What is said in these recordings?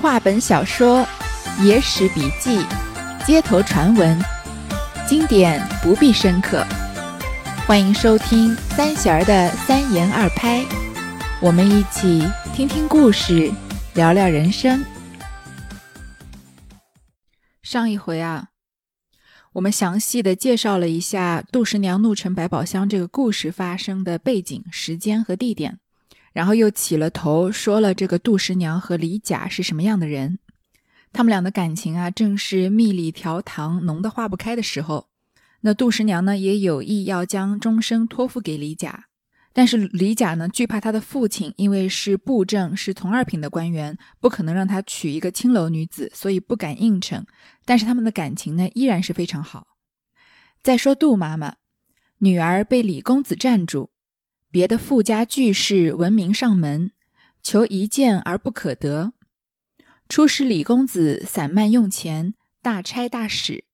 话本小说、野史笔记、街头传闻，经典不必深刻。欢迎收听三弦儿的三言二拍，我们一起听听故事，聊聊人生。上一回啊，我们详细的介绍了一下杜十娘怒沉百宝箱这个故事发生的背景、时间和地点。然后又起了头，说了这个杜十娘和李甲是什么样的人，他们俩的感情啊，正是蜜里调糖，浓得化不开的时候。那杜十娘呢，也有意要将终生托付给李甲，但是李甲呢，惧怕他的父亲，因为是布政，是从二品的官员，不可能让他娶一个青楼女子，所以不敢应承。但是他们的感情呢，依然是非常好。再说杜妈妈，女儿被李公子占住。别的富家巨士闻名上门，求一见而不可得。初时李公子散漫用钱，大差大使，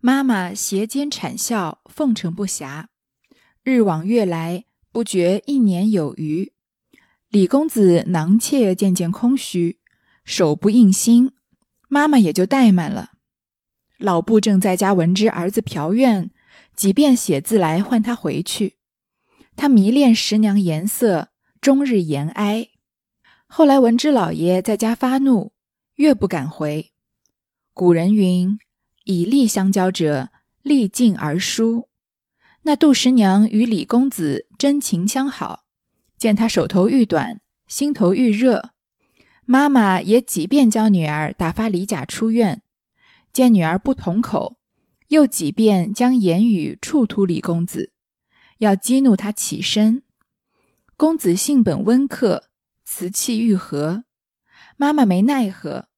妈妈斜肩谄笑，奉承不暇。日往月来，不觉一年有余。李公子囊怯渐渐空虚，手不应心，妈妈也就怠慢了。老布正在家闻之儿子嫖怨，即便写字来唤他回去。他迷恋十娘颜色，终日言哀。后来闻之老爷在家发怒，越不敢回。古人云：“以利相交者，利尽而疏。”那杜十娘与李公子真情相好，见他手头愈短，心头愈热。妈妈也几遍教女儿打发李甲出院，见女儿不同口，又几遍将言语触突李公子。要激怒他起身，公子性本温客，瓷器愈和。妈妈没奈何，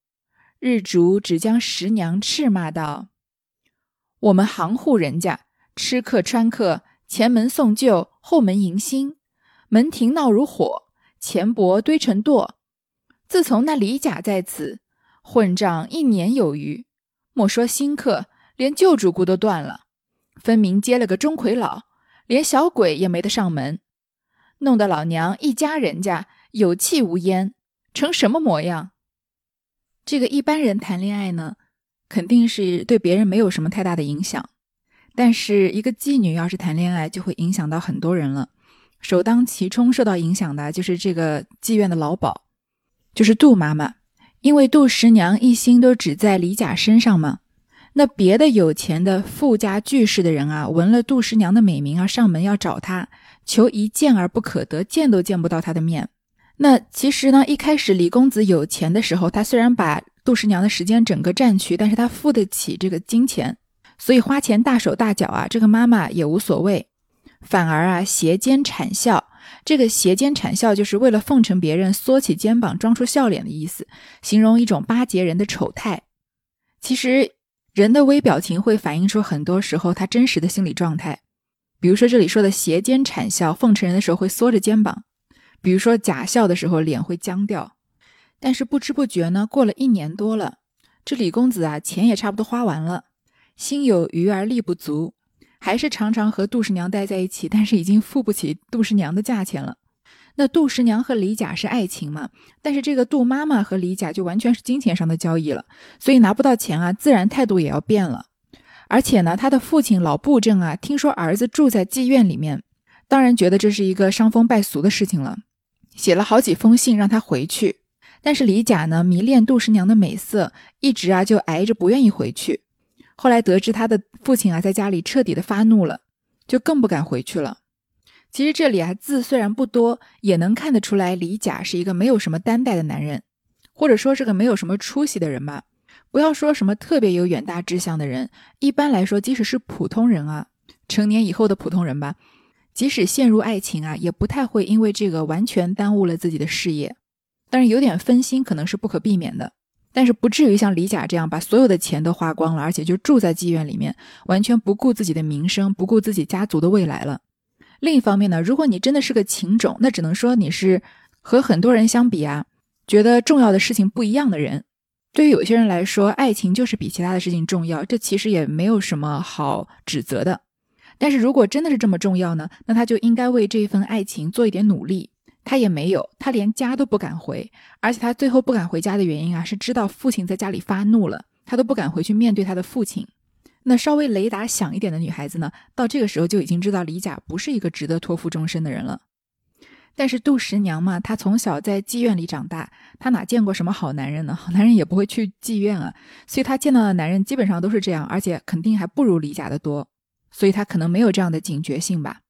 日主只将十娘斥骂道：“我们行户人家，吃客穿客，前门送旧，后门迎新，门庭闹如火，钱帛堆成垛。自从那李甲在此混账一年有余，莫说新客，连旧主顾都断了，分明接了个钟馗老。”连小鬼也没得上门，弄得老娘一家人家有气无烟，成什么模样？这个一般人谈恋爱呢，肯定是对别人没有什么太大的影响，但是一个妓女要是谈恋爱，就会影响到很多人了。首当其冲受到影响的就是这个妓院的老鸨，就是杜妈妈，因为杜十娘一心都只在李甲身上嘛。那别的有钱的富家巨士的人啊，闻了杜十娘的美名啊，上门要找她，求一见而不可得，见都见不到她的面。那其实呢，一开始李公子有钱的时候，他虽然把杜十娘的时间整个占去，但是他付得起这个金钱，所以花钱大手大脚啊，这个妈妈也无所谓，反而啊斜肩谄笑。这个斜肩谄笑就是为了奉承别人，缩起肩膀装出笑脸的意思，形容一种巴结人的丑态。其实。人的微表情会反映出很多时候他真实的心理状态，比如说这里说的斜肩谄笑，奉承人的时候会缩着肩膀；比如说假笑的时候脸会僵掉。但是不知不觉呢，过了一年多了，这李公子啊，钱也差不多花完了，心有余而力不足，还是常常和杜十娘待在一起，但是已经付不起杜十娘的价钱了。那杜十娘和李甲是爱情嘛？但是这个杜妈妈和李甲就完全是金钱上的交易了，所以拿不到钱啊，自然态度也要变了。而且呢，他的父亲老布政啊，听说儿子住在妓院里面，当然觉得这是一个伤风败俗的事情了，写了好几封信让他回去。但是李甲呢，迷恋杜十娘的美色，一直啊就挨着不愿意回去。后来得知他的父亲啊在家里彻底的发怒了，就更不敢回去了。其实这里啊，字虽然不多，也能看得出来李甲是一个没有什么担待的男人，或者说是个没有什么出息的人吧。不要说什么特别有远大志向的人，一般来说，即使是普通人啊，成年以后的普通人吧，即使陷入爱情啊，也不太会因为这个完全耽误了自己的事业。但是有点分心可能是不可避免的，但是不至于像李甲这样把所有的钱都花光了，而且就住在妓院里面，完全不顾自己的名声，不顾自己家族的未来了。另一方面呢，如果你真的是个情种，那只能说你是和很多人相比啊，觉得重要的事情不一样的人。对于有些人来说，爱情就是比其他的事情重要，这其实也没有什么好指责的。但是如果真的是这么重要呢，那他就应该为这份爱情做一点努力，他也没有，他连家都不敢回，而且他最后不敢回家的原因啊，是知道父亲在家里发怒了，他都不敢回去面对他的父亲。那稍微雷达响一点的女孩子呢，到这个时候就已经知道李甲不是一个值得托付终身的人了。但是杜十娘嘛，她从小在妓院里长大，她哪见过什么好男人呢？好男人也不会去妓院啊，所以她见到的男人基本上都是这样，而且肯定还不如李甲的多，所以她可能没有这样的警觉性吧。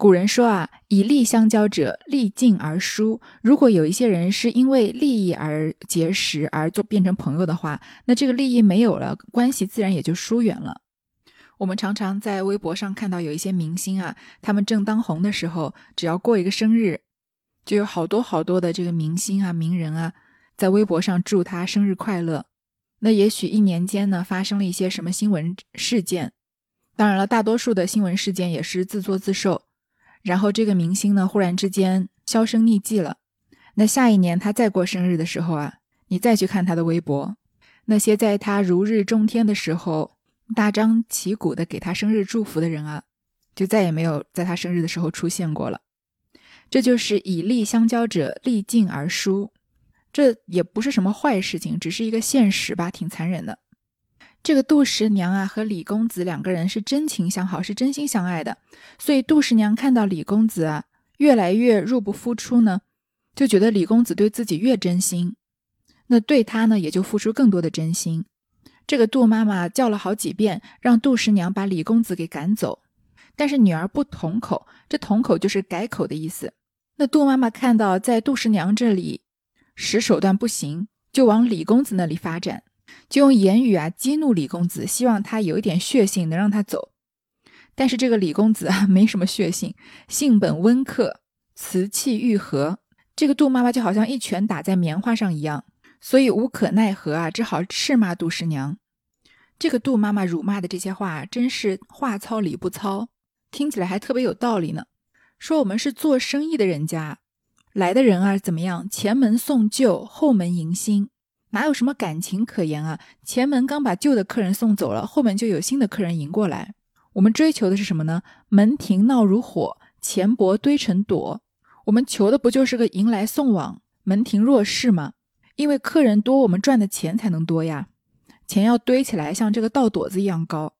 古人说啊，以利相交者，利尽而疏。如果有一些人是因为利益而结识，而就变成朋友的话，那这个利益没有了，关系自然也就疏远了。我们常常在微博上看到有一些明星啊，他们正当红的时候，只要过一个生日，就有好多好多的这个明星啊、名人啊，在微博上祝他生日快乐。那也许一年间呢，发生了一些什么新闻事件，当然了，大多数的新闻事件也是自作自受。然后这个明星呢，忽然之间销声匿迹了。那下一年他再过生日的时候啊，你再去看他的微博，那些在他如日中天的时候大张旗鼓的给他生日祝福的人啊，就再也没有在他生日的时候出现过了。这就是以利相交者，利尽而疏。这也不是什么坏事情，只是一个现实吧，挺残忍的。这个杜十娘啊和李公子两个人是真情相好，是真心相爱的，所以杜十娘看到李公子啊越来越入不敷出呢，就觉得李公子对自己越真心，那对他呢也就付出更多的真心。这个杜妈妈叫了好几遍，让杜十娘把李公子给赶走，但是女儿不同口，这同口就是改口的意思。那杜妈妈看到在杜十娘这里使手段不行，就往李公子那里发展。就用言语啊激怒李公子，希望他有一点血性，能让他走。但是这个李公子啊 没什么血性，性本温克，瓷器愈合。这个杜妈妈就好像一拳打在棉花上一样，所以无可奈何啊，只好斥骂杜十娘。这个杜妈妈辱骂的这些话，真是话糙理不糙，听起来还特别有道理呢。说我们是做生意的人家，来的人啊怎么样？前门送旧，后门迎新。哪有什么感情可言啊？前门刚把旧的客人送走了，后门就有新的客人迎过来。我们追求的是什么呢？门庭闹如火，钱帛堆成垛。我们求的不就是个迎来送往，门庭若市吗？因为客人多，我们赚的钱才能多呀。钱要堆起来，像这个稻垛子一样高。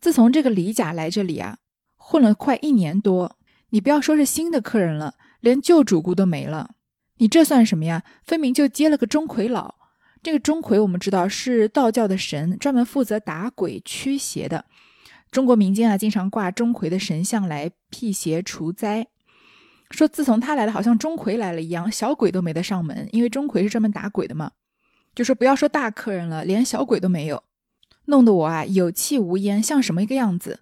自从这个李甲来这里啊，混了快一年多，你不要说是新的客人了，连旧主顾都没了。你这算什么呀？分明就接了个钟馗老。这个钟馗我们知道是道教的神，专门负责打鬼驱邪的。中国民间啊，经常挂钟馗的神像来辟邪除灾。说自从他来了，好像钟馗来了一样，小鬼都没得上门，因为钟馗是专门打鬼的嘛。就说不要说大客人了，连小鬼都没有，弄得我啊有气无烟，像什么一个样子？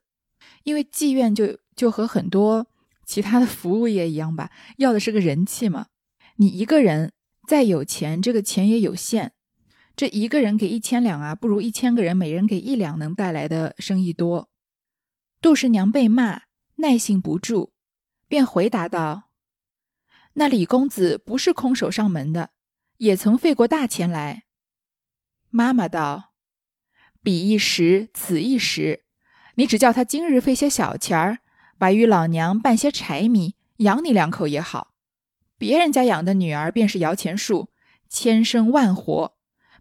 因为妓院就就和很多其他的服务业一样吧，要的是个人气嘛。你一个人再有钱，这个钱也有限。这一个人给一千两啊，不如一千个人每人给一两能带来的生意多。杜十娘被骂，耐性不住，便回答道：“那李公子不是空手上门的，也曾费过大钱来。”妈妈道：“彼一时，此一时，你只叫他今日费些小钱儿，白与老娘办些柴米，养你两口也好。别人家养的女儿便是摇钱树，千生万活。”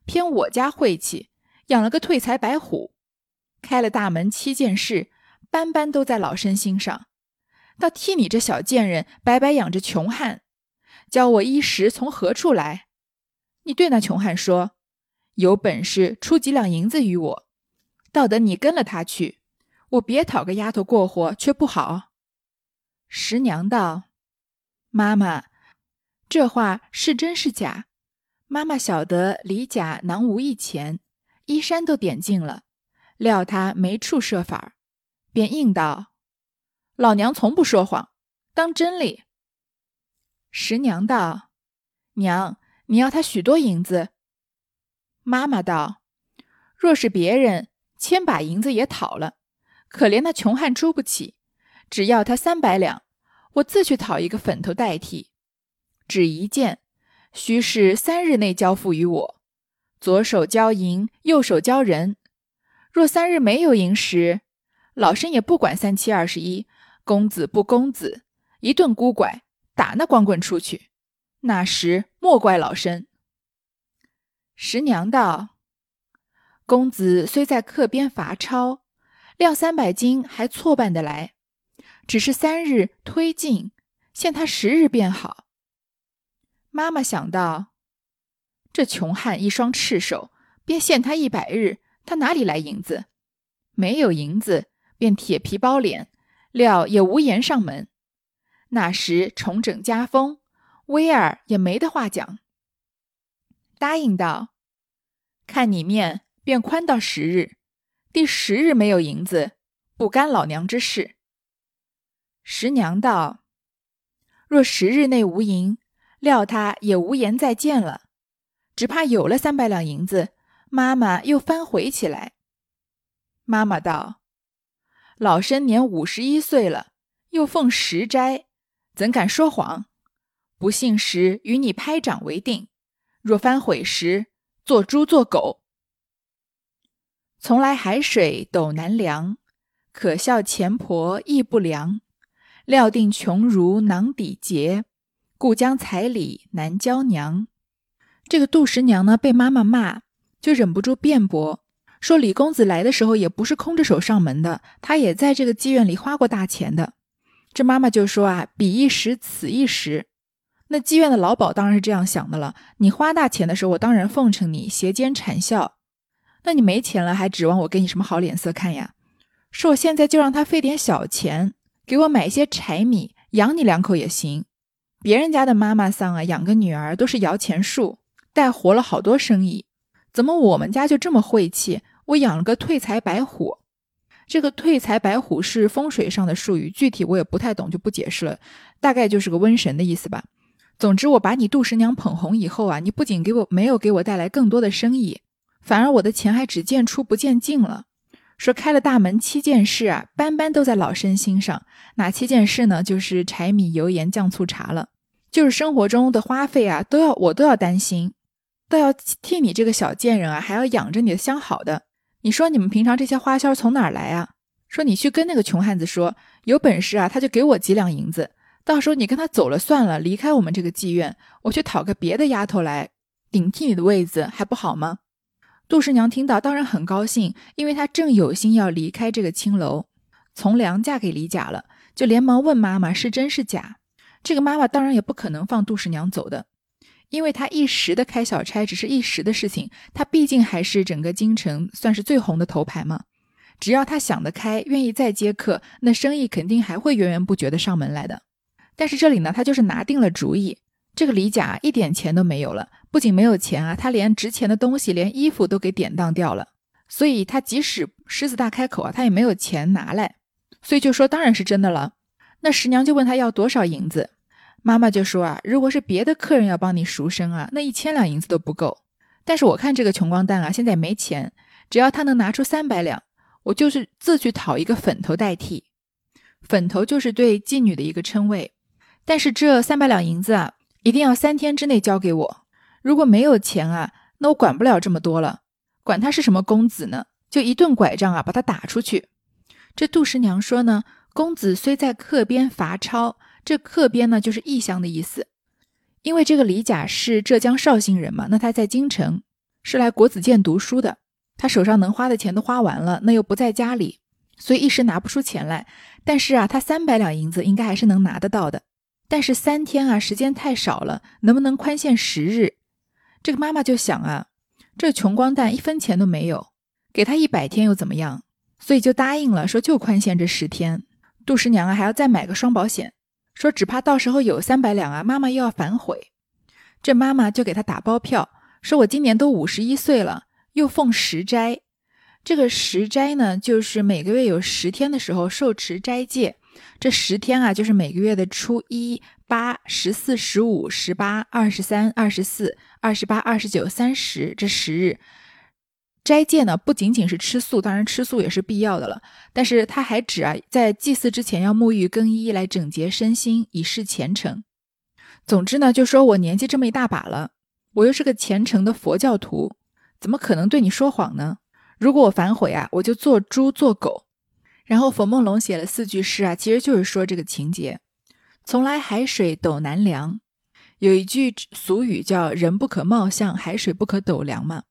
偏我家晦气，养了个退财白虎，开了大门七件事，般般都在老身心上。倒替你这小贱人白白养着穷汉，教我衣食从何处来？你对那穷汉说：“有本事出几两银子与我，倒得你跟了他去，我别讨个丫头过活，却不好。”十娘道：“妈妈，这话是真是假？”妈妈晓得李甲囊无一钱，衣衫都点尽了，料他没处设法，便应道：“老娘从不说谎，当真理。”十娘道：“娘，你要他许多银子？”妈妈道：“若是别人，千把银子也讨了，可怜那穷汉出不起，只要他三百两，我自去讨一个粉头代替，只一件。”须是三日内交付于我，左手交银，右手交人。若三日没有银时，老身也不管三七二十一，公子不公子，一顿孤拐，打那光棍出去。那时莫怪老身。十娘道：“公子虽在客边罚抄，料三百斤还错办得来，只是三日推进，限他十日便好。”妈妈想到，这穷汉一双赤手，便限他一百日，他哪里来银子？没有银子，便铁皮包脸，料也无颜上门。那时重整家风，威尔也没得话讲。答应道：“看你面，便宽到十日。第十日没有银子，不干老娘之事。”十娘道：“若十日内无银，料他也无颜再见了。只怕有了三百两银子，妈妈又翻悔起来。”妈妈道：“老身年五十一岁了，又奉十斋，怎敢说谎？不信时与你拍掌为定。若翻悔时，做猪做狗。从来海水斗难量，可笑钱婆亦不良。料定穷如囊底劫，故将彩礼难交娘。”这个杜十娘呢，被妈妈骂，就忍不住辩驳。说李公子来的时候也不是空着手上门的，他也在这个妓院里花过大钱的。这妈妈就说啊，彼一时，此一时。那妓院的老鸨当然是这样想的了。你花大钱的时候，我当然奉承你，斜肩谄笑。那你没钱了，还指望我给你什么好脸色看呀？说我现在就让他费点小钱，给我买一些柴米，养你两口也行。别人家的妈妈桑啊，养个女儿都是摇钱树，带活了好多生意。怎么我们家就这么晦气？我养了个退财白虎，这个退财白虎是风水上的术语，具体我也不太懂，就不解释了。大概就是个瘟神的意思吧。总之，我把你杜十娘捧红以后啊，你不仅给我没有给我带来更多的生意，反而我的钱还只见出不见进了。说开了大门七件事啊，班班都在老身心上。哪七件事呢？就是柴米油盐酱醋茶了，就是生活中的花费啊，都要我都要担心。都要替你这个小贱人啊，还要养着你的相好的。你说你们平常这些花销从哪儿来啊？说你去跟那个穷汉子说，有本事啊，他就给我几两银子，到时候你跟他走了算了，离开我们这个妓院，我去讨个别的丫头来顶替你的位子，还不好吗？杜十娘听到当然很高兴，因为她正有心要离开这个青楼，从良嫁给李甲了，就连忙问妈妈是真是假。这个妈妈当然也不可能放杜十娘走的。因为她一时的开小差只是一时的事情，她毕竟还是整个京城算是最红的头牌嘛。只要他想得开，愿意再接客，那生意肯定还会源源不绝的上门来的。但是这里呢，他就是拿定了主意，这个李甲一点钱都没有了，不仅没有钱啊，他连值钱的东西，连衣服都给典当掉了。所以他即使狮子大开口啊，他也没有钱拿来，所以就说当然是真的了。那十娘就问他要多少银子。妈妈就说啊，如果是别的客人要帮你赎身啊，那一千两银子都不够。但是我看这个穷光蛋啊，现在没钱，只要他能拿出三百两，我就是自去讨一个粉头代替。粉头就是对妓女的一个称谓。但是这三百两银子啊，一定要三天之内交给我。如果没有钱啊，那我管不了这么多了，管他是什么公子呢，就一顿拐杖啊，把他打出去。这杜十娘说呢，公子虽在客边罚抄。这客边呢，就是异乡的意思。因为这个李甲是浙江绍兴人嘛，那他在京城是来国子监读书的，他手上能花的钱都花完了，那又不在家里，所以一时拿不出钱来。但是啊，他三百两银子应该还是能拿得到的。但是三天啊，时间太少了，能不能宽限十日？这个妈妈就想啊，这穷光蛋一分钱都没有，给他一百天又怎么样？所以就答应了，说就宽限这十天。杜十娘啊，还要再买个双保险。说只怕到时候有三百两啊，妈妈又要反悔。这妈妈就给他打包票，说我今年都五十一岁了，又奉十斋。这个十斋呢，就是每个月有十天的时候受持斋戒。这十天啊，就是每个月的初一、八、十四、十五、十八、二十三、二十四、二十八、二十九、三十这十日。斋戒呢，不仅仅是吃素，当然吃素也是必要的了。但是他还指啊，在祭祀之前要沐浴更衣，来整洁身心，以示虔诚。总之呢，就说我年纪这么一大把了，我又是个虔诚的佛教徒，怎么可能对你说谎呢？如果我反悔啊，我就做猪做狗。然后冯梦龙写了四句诗啊，其实就是说这个情节。从来海水斗难量。有一句俗语叫“人不可貌相，海水不可斗量”嘛，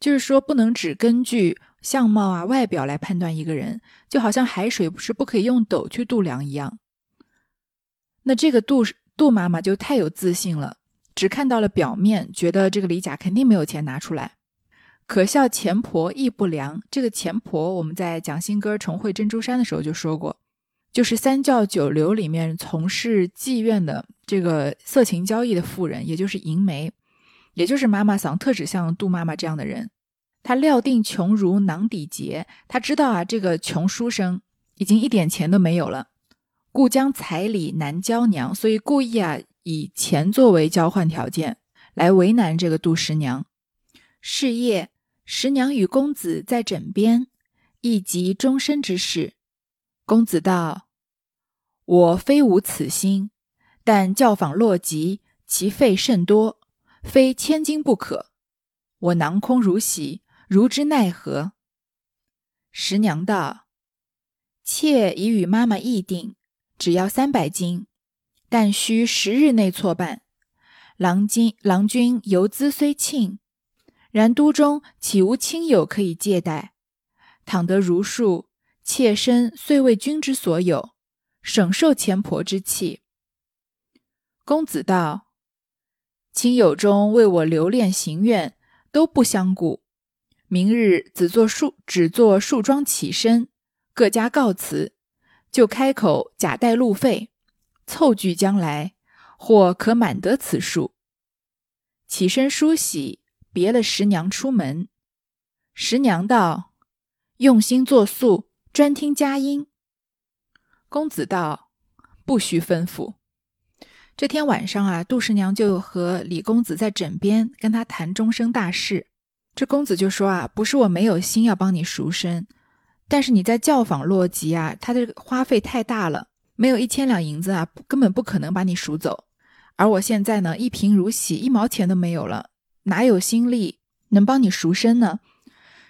就是说不能只根据相貌啊、外表来判断一个人，就好像海水不是不可以用斗去度量一样。那这个杜杜妈妈就太有自信了，只看到了表面，觉得这个李甲肯定没有钱拿出来。可笑钱婆亦不良，这个钱婆我们在讲新歌重会珍珠山的时候就说过。就是三教九流里面从事妓院的这个色情交易的妇人，也就是银媒，也就是妈妈桑特指像杜妈妈这样的人。他料定穷如囊底结，他知道啊，这个穷书生已经一点钱都没有了，故将彩礼难交娘，所以故意啊以钱作为交换条件来为难这个杜十娘。是夜，十娘与公子在枕边，亦及终身之事。公子道：“我非无此心，但教坊落籍，其费甚多，非千金不可。我囊空如洗，如之奈何？”十娘道：“妾已与妈妈议定，只要三百金，但需十日内错办。郎君郎君游资虽庆，然都中岂无亲友可以借贷？倘得如数。”妾身虽为君之所有，省受钱婆之气。公子道：“亲友中为我留恋行愿，都不相顾。明日只做树，只做树桩起身，各家告辞，就开口假带路费，凑聚将来，或可满得此数。”起身梳洗，别了十娘出门。十娘道：“用心作素。”专听佳音。公子道：“不需吩咐。”这天晚上啊，杜十娘就和李公子在枕边跟他谈终生大事。这公子就说啊：“不是我没有心要帮你赎身，但是你在教坊落籍啊，他的花费太大了，没有一千两银子啊，根本不可能把你赎走。而我现在呢，一贫如洗，一毛钱都没有了，哪有心力能帮你赎身呢？”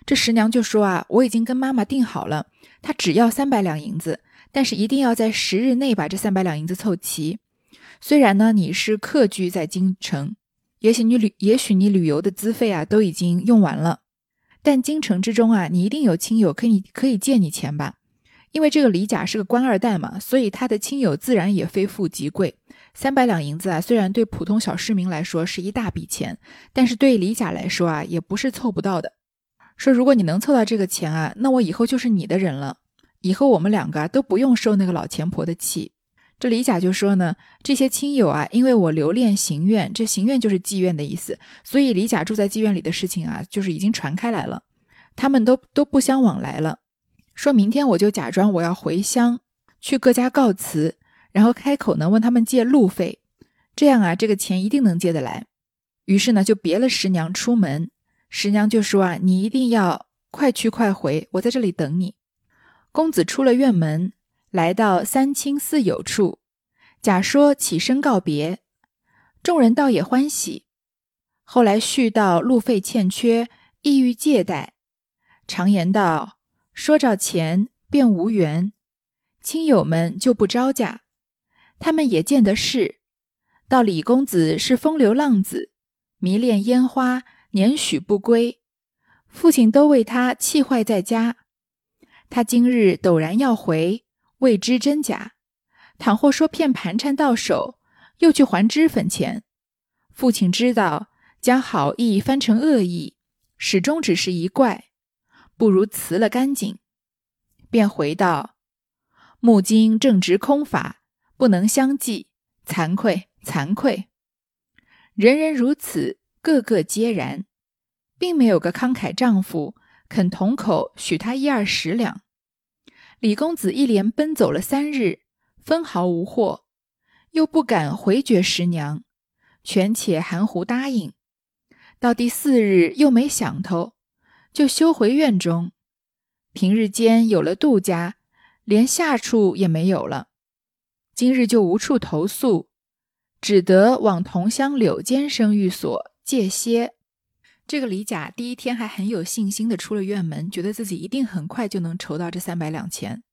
这十娘就说啊：“我已经跟妈妈定好了。”她只要三百两银子，但是一定要在十日内把这三百两银子凑齐。虽然呢，你是客居在京城，也许你旅，也许你旅游的资费啊都已经用完了，但京城之中啊，你一定有亲友可以可以借你钱吧？因为这个李甲是个官二代嘛，所以他的亲友自然也非富即贵。三百两银子啊，虽然对普通小市民来说是一大笔钱，但是对李甲来说啊，也不是凑不到的。说，如果你能凑到这个钱啊，那我以后就是你的人了，以后我们两个啊都不用受那个老钱婆的气。这李甲就说呢，这些亲友啊，因为我留恋行院，这行院就是妓院的意思，所以李甲住在妓院里的事情啊，就是已经传开来了，他们都都不相往来了。说明天我就假装我要回乡去各家告辞，然后开口呢问他们借路费，这样啊，这个钱一定能借得来。于是呢，就别了十娘出门。十娘就说：“啊，你一定要快去快回，我在这里等你。”公子出了院门，来到三亲四友处，假说起身告别，众人倒也欢喜。后来续道路费欠缺，意欲借贷，常言道：“说着钱便无缘。”亲友们就不招架，他们也见得是。到李公子是风流浪子，迷恋烟花。年许不归，父亲都为他气坏在家。他今日陡然要回，未知真假。倘或说骗盘缠到手，又去还脂粉钱，父亲知道，将好意翻成恶意，始终只是一怪，不如辞了干净。便回道：“木经正值空法，不能相继，惭愧，惭愧。人人如此。”个个皆然，并没有个慷慨丈夫肯同口许他一二十两。李公子一连奔走了三日，分毫无获，又不敢回绝十娘，权且含糊答应。到第四日又没想头，就休回院中。平日间有了杜家，连下处也没有了。今日就无处投宿，只得往同乡柳间生寓所。借些，这个李甲第一天还很有信心的出了院门，觉得自己一定很快就能筹到这三百两钱，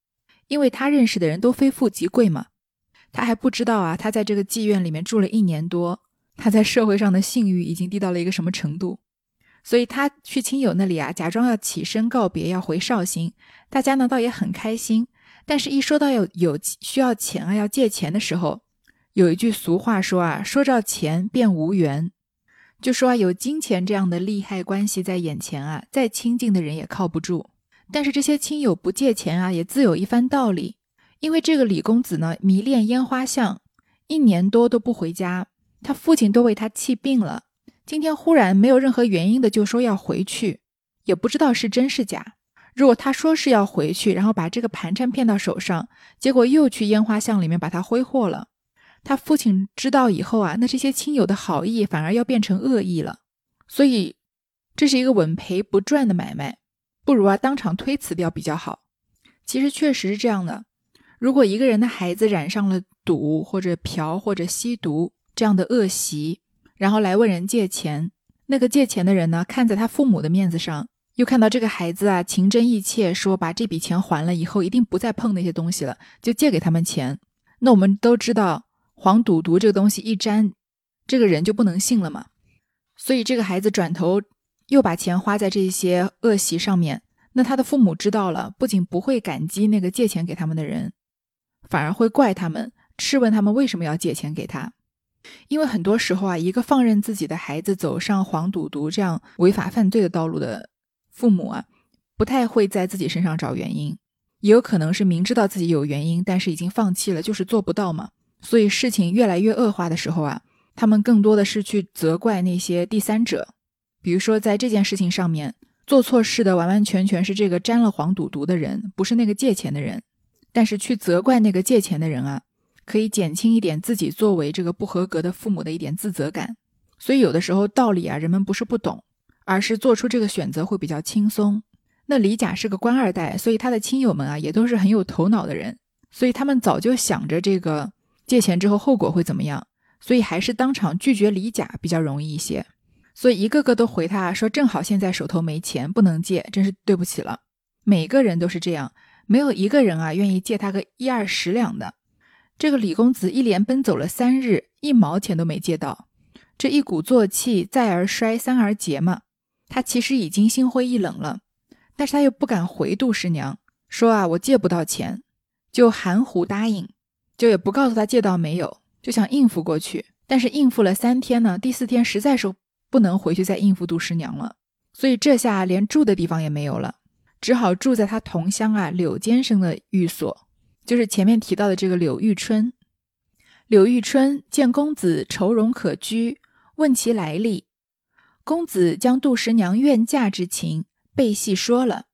因为他认识的人都非富即贵嘛。他还不知道啊，他在这个妓院里面住了一年多，他在社会上的信誉已经低到了一个什么程度。所以他去亲友那里啊，假装要起身告别，要回绍兴。大家呢倒也很开心，但是一说到有有需要钱啊，要借钱的时候，有一句俗话说啊，说着钱便无缘，就说啊，有金钱这样的利害关系在眼前啊，再亲近的人也靠不住。但是这些亲友不借钱啊，也自有一番道理，因为这个李公子呢迷恋烟花巷，一年多都不回家，他父亲都为他气病了。今天忽然没有任何原因的就说要回去，也不知道是真是假。如果他说是要回去，然后把这个盘缠骗到手上，结果又去烟花巷里面把它挥霍了，他父亲知道以后啊，那这些亲友的好意反而要变成恶意了。所以这是一个稳赔不赚的买卖，不如啊当场推辞掉比较好。其实确实是这样的，如果一个人的孩子染上了赌或者嫖或者吸毒这样的恶习，然后来问人借钱，那个借钱的人呢，看在他父母的面子上，又看到这个孩子啊情真意切，说把这笔钱还了以后，一定不再碰那些东西了，就借给他们钱。那我们都知道，黄赌毒这个东西一沾，这个人就不能信了嘛。所以这个孩子转头又把钱花在这些恶习上面，那他的父母知道了，不仅不会感激那个借钱给他们的人，反而会怪他们，质问他们为什么要借钱给他。因为很多时候啊，一个放任自己的孩子走上黄赌毒这样违法犯罪的道路的父母啊，不太会在自己身上找原因，也有可能是明知道自己有原因，但是已经放弃了，就是做不到嘛。所以事情越来越恶化的时候啊，他们更多的是去责怪那些第三者，比如说在这件事情上面做错事的完完全全是这个沾了黄赌毒的人，不是那个借钱的人，但是去责怪那个借钱的人啊。可以减轻一点自己作为这个不合格的父母的一点自责感，所以有的时候道理啊，人们不是不懂，而是做出这个选择会比较轻松。那李甲是个官二代，所以他的亲友们啊也都是很有头脑的人，所以他们早就想着这个借钱之后后果会怎么样，所以还是当场拒绝李甲比较容易一些。所以一个个都回他说：“正好现在手头没钱，不能借，真是对不起了。”每个人都是这样，没有一个人啊愿意借他个一二十两的。这个李公子一连奔走了三日，一毛钱都没借到，这一鼓作气，再而衰，三而竭嘛。他其实已经心灰意冷了，但是他又不敢回杜十娘说啊，我借不到钱，就含糊答应，就也不告诉他借到没有，就想应付过去。但是应付了三天呢，第四天实在是不能回去再应付杜十娘了，所以这下连住的地方也没有了，只好住在他同乡啊柳监生的寓所。就是前面提到的这个柳玉春，柳玉春见公子愁容可居，问其来历。公子将杜十娘愿嫁之情背细说了。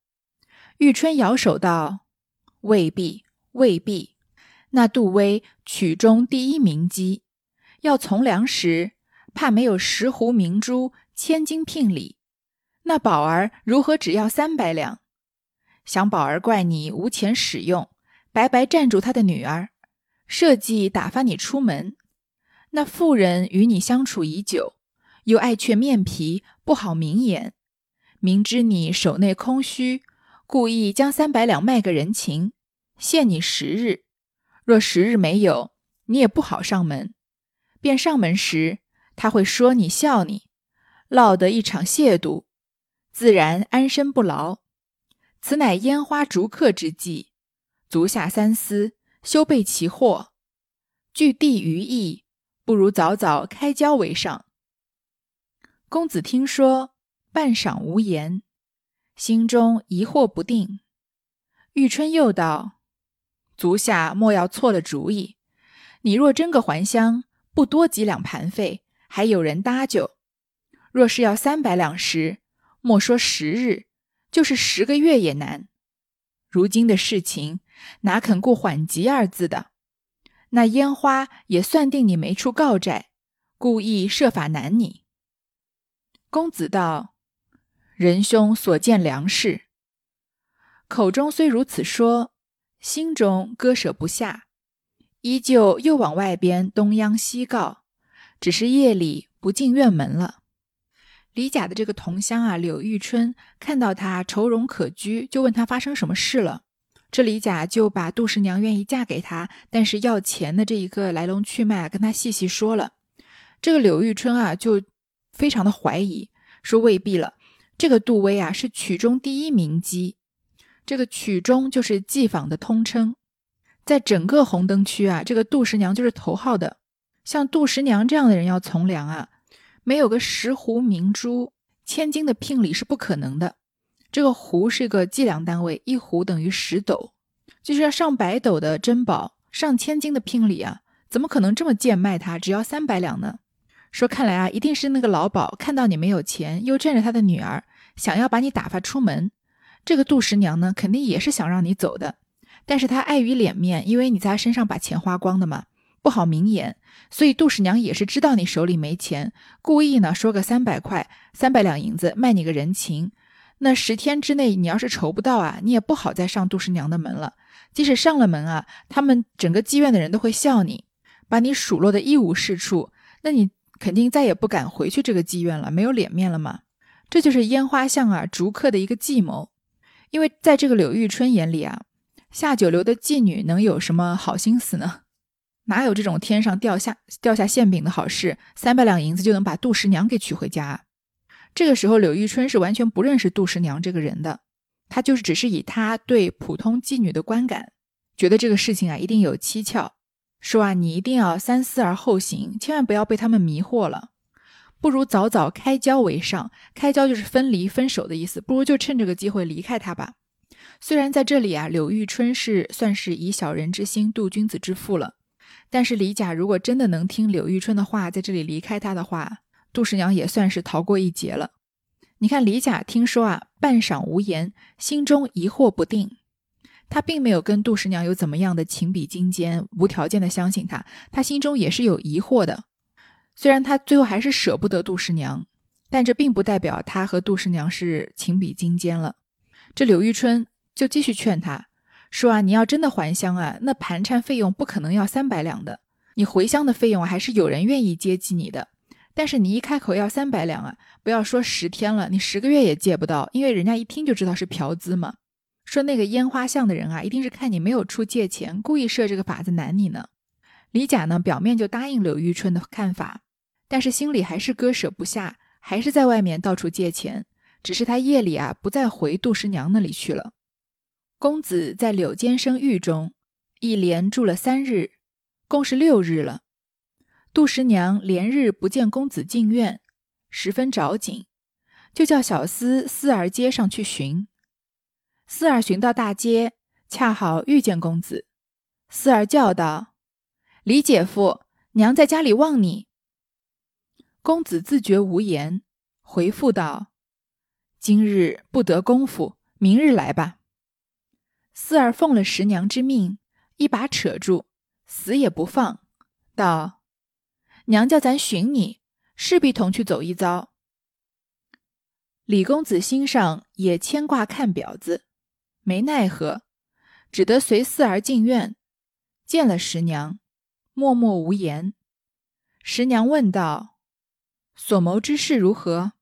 玉春摇手道：“未必，未必。那杜威曲中第一名姬，要从良时，怕没有十斛明珠、千金聘礼。那宝儿如何只要三百两？想宝儿怪你无钱使用。”白白占住他的女儿，设计打发你出门。那妇人与你相处已久，又爱却面皮，不好明言。明知你手内空虚，故意将三百两卖个人情，限你十日。若十日没有，你也不好上门。便上门时，他会说你笑你，落得一场亵渎，自然安身不牢。此乃烟花逐客之计。足下三思，休备其祸。据地于义，不如早早开交为上。公子听说，半晌无言，心中疑惑不定。玉春又道：“足下莫要错了主意。你若真个还乡，不多几两盘费，还有人搭救；若是要三百两时，莫说十日，就是十个月也难。如今的事情。”哪肯顾缓急二字的？那烟花也算定你没处告债，故意设法难你。公子道：“仁兄所见良事。”口中虽如此说，心中割舍不下，依旧又往外边东央西告，只是夜里不进院门了。李甲的这个同乡啊，柳玉春看到他愁容可掬，就问他发生什么事了。这李甲就把杜十娘愿意嫁给他，但是要钱的这一个来龙去脉跟他细细说了。这个柳玉春啊，就非常的怀疑，说未必了。这个杜威啊，是曲中第一名妓。这个曲中就是妓坊的通称，在整个红灯区啊，这个杜十娘就是头号的。像杜十娘这样的人要从良啊，没有个十斛明珠、千金的聘礼是不可能的。这个斛是个计量单位，一斛等于十斗，就是要上百斗的珍宝，上千金的聘礼啊，怎么可能这么贱卖他？只要三百两呢？说看来啊，一定是那个老鸨看到你没有钱，又占着他的女儿，想要把你打发出门。这个杜十娘呢，肯定也是想让你走的，但是她碍于脸面，因为你在她身上把钱花光的嘛，不好明言，所以杜十娘也是知道你手里没钱，故意呢说个三百块、三百两银子卖你个人情。那十天之内你要是筹不到啊，你也不好再上杜十娘的门了。即使上了门啊，他们整个妓院的人都会笑你，把你数落的一无是处，那你肯定再也不敢回去这个妓院了，没有脸面了嘛。这就是烟花巷啊逐客的一个计谋。因为在这个柳玉春眼里啊，下九流的妓女能有什么好心思呢？哪有这种天上掉下掉下馅饼的好事？三百两银子就能把杜十娘给娶回家？这个时候，柳玉春是完全不认识杜十娘这个人的，他就是只是以他对普通妓女的观感，觉得这个事情啊一定有蹊跷，说啊你一定要三思而后行，千万不要被他们迷惑了。不如早早开交为上，开交就是分离、分手的意思。不如就趁这个机会离开他吧。虽然在这里啊，柳玉春是算是以小人之心度君子之腹了，但是李甲如果真的能听柳玉春的话，在这里离开他的话，杜十娘也算是逃过一劫了。你看李甲听说啊，半晌无言，心中疑惑不定。他并没有跟杜十娘有怎么样的情比金坚，无条件的相信他，他心中也是有疑惑的。虽然他最后还是舍不得杜十娘，但这并不代表他和杜十娘是情比金坚了。这柳玉春就继续劝他说：“啊，你要真的还乡啊，那盘缠费用不可能要三百两的。你回乡的费用还是有人愿意接济你的。但是你一开口要三百两啊，不要说十天了，你十个月也借不到，因为人家一听就知道是嫖资嘛。说那个烟花巷的人啊，一定是看你没有出借钱，故意设这个法子难你呢。”李甲呢，表面就答应柳玉春的看法，但是心里还是割舍不下，还是在外面到处借钱。只是他夜里啊，不再回杜十娘那里去了。公子在柳间生狱中一连住了三日，共是六日了。杜十娘连日不见公子进院，十分着紧，就叫小厮四儿街上去寻。四儿寻到大街，恰好遇见公子，四儿叫道。李姐夫，娘在家里望你。公子自觉无言，回复道：“今日不得功夫，明日来吧。”四儿奉了十娘之命，一把扯住，死也不放，道：“娘叫咱寻你，势必同去走一遭。”李公子心上也牵挂看婊子，没奈何，只得随四儿进院，见了十娘。默默无言。十娘问道：“所谋之事如何？”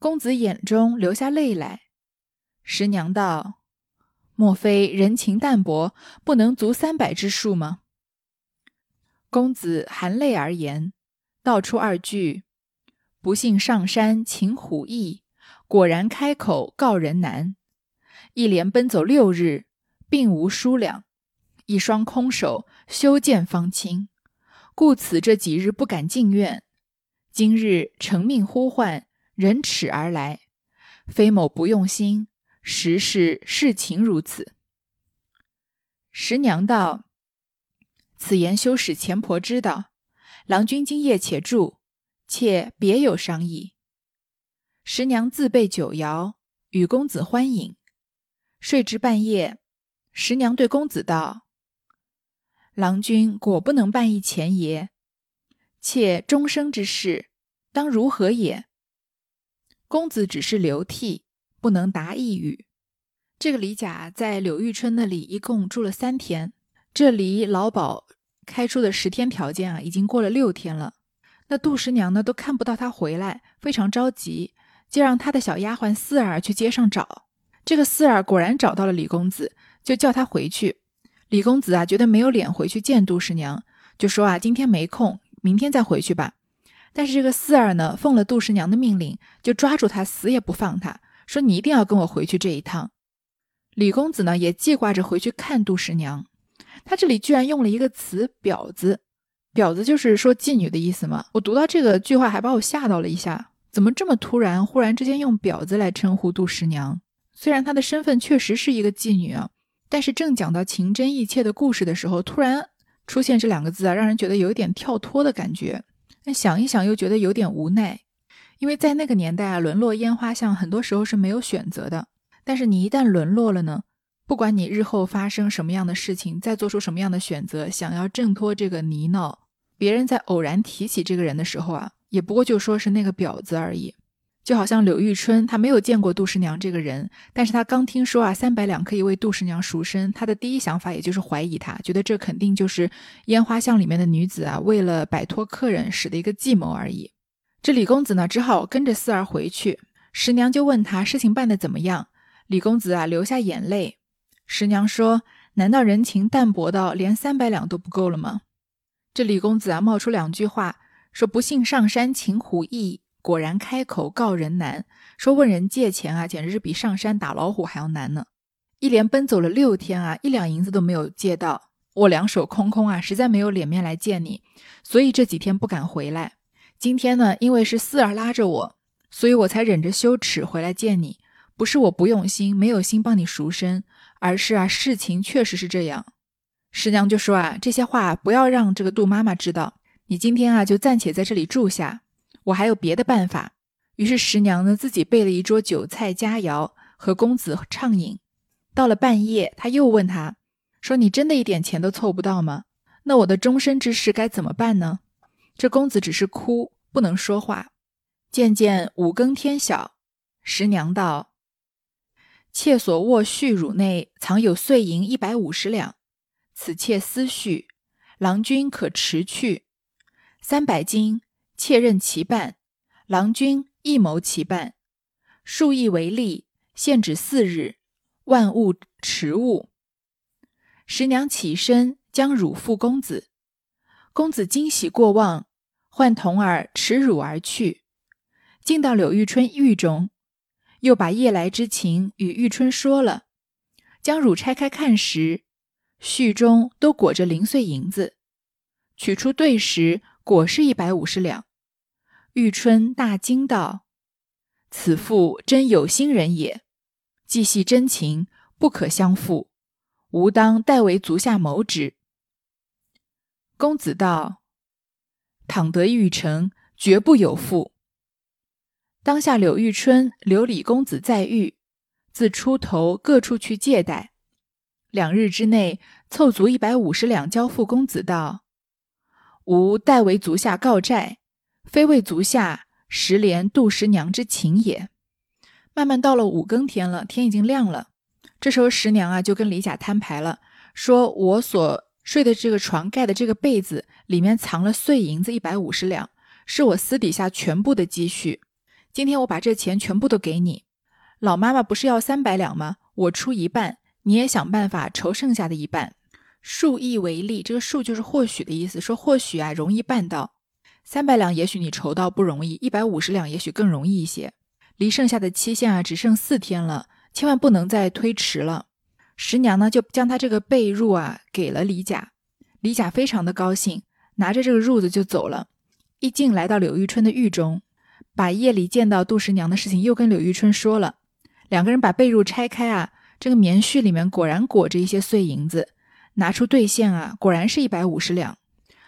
公子眼中流下泪来。十娘道：“莫非人情淡薄，不能足三百之数吗？”公子含泪而言，道出二句：“不幸上山擒虎易，果然开口告人难。一连奔走六日，并无输两。”一双空手，修建方清，故此这几日不敢进院。今日承命呼唤，人耻而来，非某不用心，实是事情如此。十娘道：“此言休使前婆知道。郎君今夜且住，妾别有商议。”十娘自备酒肴，与公子欢饮，睡至半夜，十娘对公子道。郎君果不能办一前爷，妾终生之事，当如何也？公子只是流涕，不能答一语。这个李甲在柳玉春那里一共住了三天，这离老鸨开出的十天条件啊，已经过了六天了。那杜十娘呢，都看不到他回来，非常着急，就让他的小丫鬟四儿去街上找。这个四儿果然找到了李公子，就叫他回去。李公子啊，觉得没有脸回去见杜十娘，就说啊，今天没空，明天再回去吧。但是这个四儿呢，奉了杜十娘的命令，就抓住他，死也不放他，说你一定要跟我回去这一趟。李公子呢，也记挂着回去看杜十娘。他这里居然用了一个词“婊子”，婊子就是说妓女的意思嘛。我读到这个句话，还把我吓到了一下，怎么这么突然？忽然之间用“婊子”来称呼杜十娘？虽然她的身份确实是一个妓女啊，但是正讲到情真意切的故事的时候，突然出现这两个字啊，让人觉得有一点跳脱的感觉。但想一想，又觉得有点无奈，因为在那个年代啊，沦落烟花巷很多时候是没有选择的。但是你一旦沦落了呢，不管你日后发生什么样的事情，再做出什么样的选择，想要挣脱这个泥淖，别人在偶然提起这个人的时候啊，也不过就说是那个婊子而已。就好像柳玉春，她没有见过杜十娘这个人，但是她刚听说啊三百两可以为杜十娘赎身，她的第一想法也就是怀疑她，觉得这肯定就是烟花巷里面的女子啊，为了摆脱客人使的一个计谋而已。这李公子呢，只好跟着四儿回去。十娘就问他事情办得怎么样，李公子啊流下眼泪。十娘说：“难道人情淡薄到连三百两都不够了吗？”这李公子啊冒出两句话，说：“不幸上山擒虎易。”果然开口告人难，说问人借钱啊，简直是比上山打老虎还要难呢。一连奔走了六天啊，一两银子都没有借到，我两手空空啊，实在没有脸面来见你，所以这几天不敢回来。今天呢，因为是四儿拉着我，所以我才忍着羞耻回来见你。不是我不用心，没有心帮你赎身，而是啊，事情确实是这样。师娘就说啊，这些话不要让这个杜妈妈知道，你今天啊，就暂且在这里住下。我还有别的办法，于是十娘呢自己备了一桌酒菜佳肴和公子畅饮。到了半夜，他又问他说：“你真的一点钱都凑不到吗？那我的终身之事该怎么办呢？”这公子只是哭，不能说话。渐渐五更天晓，十娘道：“妾所卧絮乳内藏有碎银一百五十两，此妾私蓄，郎君可持去三百金。”妾任其伴，郎君亦谋其伴，数亿为例，限止四日，万物迟物。十娘起身将乳付公子，公子惊喜过望，唤童儿持乳而去。进到柳玉春狱中，又把夜来之情与玉春说了，将乳拆开看时，序中都裹着零碎银子，取出对时，果是一百五十两。玉春大惊道：“此妇真有心人也，既系真情，不可相负。吾当代为足下谋之。”公子道：“倘得玉成，绝不有负。”当下柳玉春留李公子在狱，自出头各处去借贷，两日之内凑足一百五十两，交付公子道：“吾代为足下告债。”非为足下十连杜十娘之情也。慢慢到了五更天了，天已经亮了。这时候十娘啊就跟李甲摊牌了，说我所睡的这个床盖的这个被子里面藏了碎银子一百五十两，是我私底下全部的积蓄。今天我把这钱全部都给你。老妈妈不是要三百两吗？我出一半，你也想办法筹剩下的一半。数亿为例，这个数就是或许的意思，说或许啊容易办到。三百两也许你筹到不容易，一百五十两也许更容易一些。离剩下的期限啊只剩四天了，千万不能再推迟了。十娘呢就将她这个被褥啊给了李甲，李甲非常的高兴，拿着这个褥子就走了。一进来到柳玉春的狱中，把夜里见到杜十娘的事情又跟柳玉春说了。两个人把被褥拆开啊，这个棉絮里面果然裹着一些碎银子，拿出兑现啊，果然是一百五十两。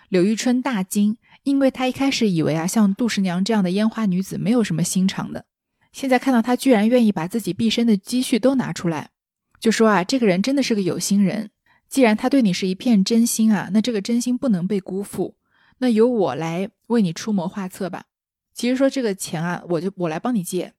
柳玉春大惊。因为他一开始以为啊，像杜十娘这样的烟花女子没有什么心肠的，现在看到她居然愿意把自己毕生的积蓄都拿出来，就说啊，这个人真的是个有心人。既然他对你是一片真心啊，那这个真心不能被辜负。那由我来为你出谋划策吧。其实说这个钱啊，我就我来帮你借。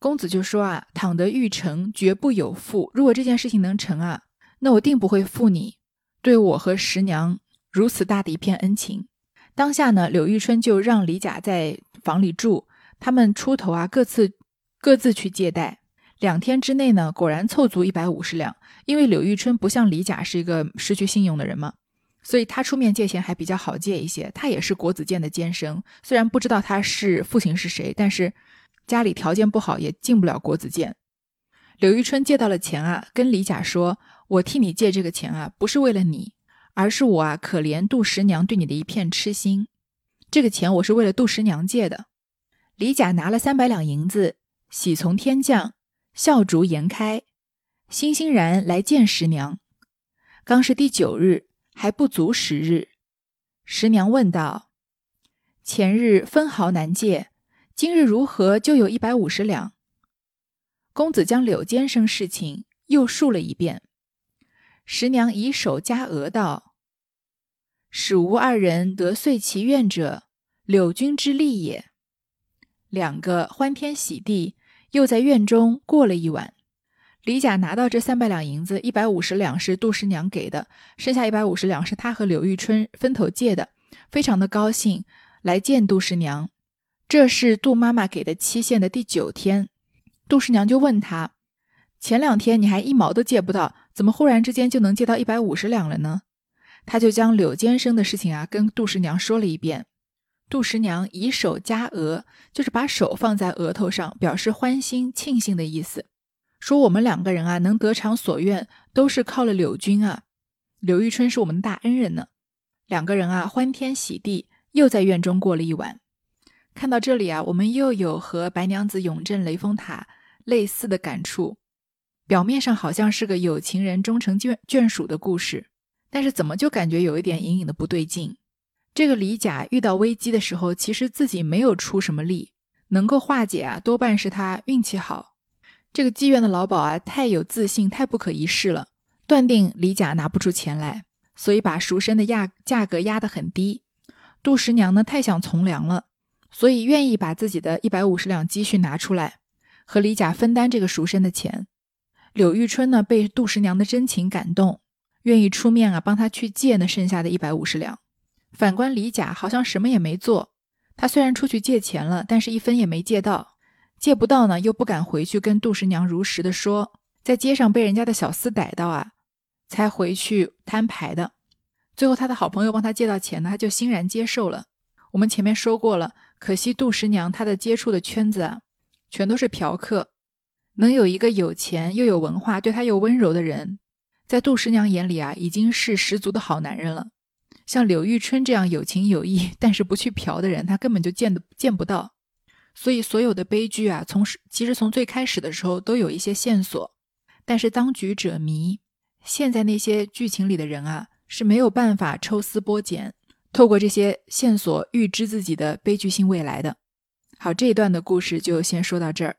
公子就说啊，倘得欲成，绝不有负。如果这件事情能成啊，那我定不会负你对我和十娘如此大的一片恩情。当下呢，柳玉春就让李甲在房里住，他们出头啊，各自各自去借贷。两天之内呢，果然凑足一百五十两。因为柳玉春不像李甲是一个失去信用的人嘛，所以他出面借钱还比较好借一些。他也是国子监的监生，虽然不知道他是父亲是谁，但是家里条件不好，也进不了国子监。柳玉春借到了钱啊，跟李甲说：“我替你借这个钱啊，不是为了你，而是我啊可怜杜十娘对你的一片痴心。这个钱我是为了杜十娘借的。”李甲拿了三百两银子，喜从天降。笑逐颜开，欣欣然来见十娘。刚是第九日，还不足十日。十娘问道：“前日分毫难借，今日如何就有一百五十两？”公子将柳监生事情又述了一遍。十娘以手加额道：“使吾二人得遂其愿者，柳君之力也。”两个欢天喜地。又在院中过了一晚，李甲拿到这三百两银子，一百五十两是杜十娘给的，剩下一百五十两是他和柳玉春分头借的，非常的高兴来见杜十娘。这是杜妈妈给的期限的第九天，杜十娘就问他：前两天你还一毛都借不到，怎么忽然之间就能借到一百五十两了呢？他就将柳监生的事情啊跟杜十娘说了一遍。杜十娘以手加额，就是把手放在额头上，表示欢欣庆幸的意思。说我们两个人啊，能得偿所愿，都是靠了柳君啊。柳玉春是我们的大恩人呢。两个人啊，欢天喜地，又在院中过了一晚。看到这里啊，我们又有和白娘子永镇雷峰塔类似的感触。表面上好像是个有情人终成眷眷属的故事，但是怎么就感觉有一点隐隐的不对劲？这个李甲遇到危机的时候，其实自己没有出什么力，能够化解啊，多半是他运气好。这个妓院的老鸨啊，太有自信，太不可一世了，断定李甲拿不出钱来，所以把赎身的压价格压得很低。杜十娘呢，太想从良了，所以愿意把自己的一百五十两积蓄拿出来，和李甲分担这个赎身的钱。柳玉春呢，被杜十娘的真情感动，愿意出面啊，帮他去借那剩下的一百五十两。反观李甲，好像什么也没做。他虽然出去借钱了，但是一分也没借到。借不到呢，又不敢回去跟杜十娘如实的说，在街上被人家的小厮逮到啊，才回去摊牌的。最后他的好朋友帮他借到钱呢，他就欣然接受了。我们前面说过了，可惜杜十娘她的接触的圈子啊，全都是嫖客。能有一个有钱又有文化、对他又温柔的人，在杜十娘眼里啊，已经是十足的好男人了。像柳玉春这样有情有义但是不去嫖的人，他根本就见的见不到。所以所有的悲剧啊，从其实从最开始的时候都有一些线索，但是当局者迷。现在那些剧情里的人啊，是没有办法抽丝剥茧，透过这些线索预知自己的悲剧性未来的。好，这一段的故事就先说到这儿。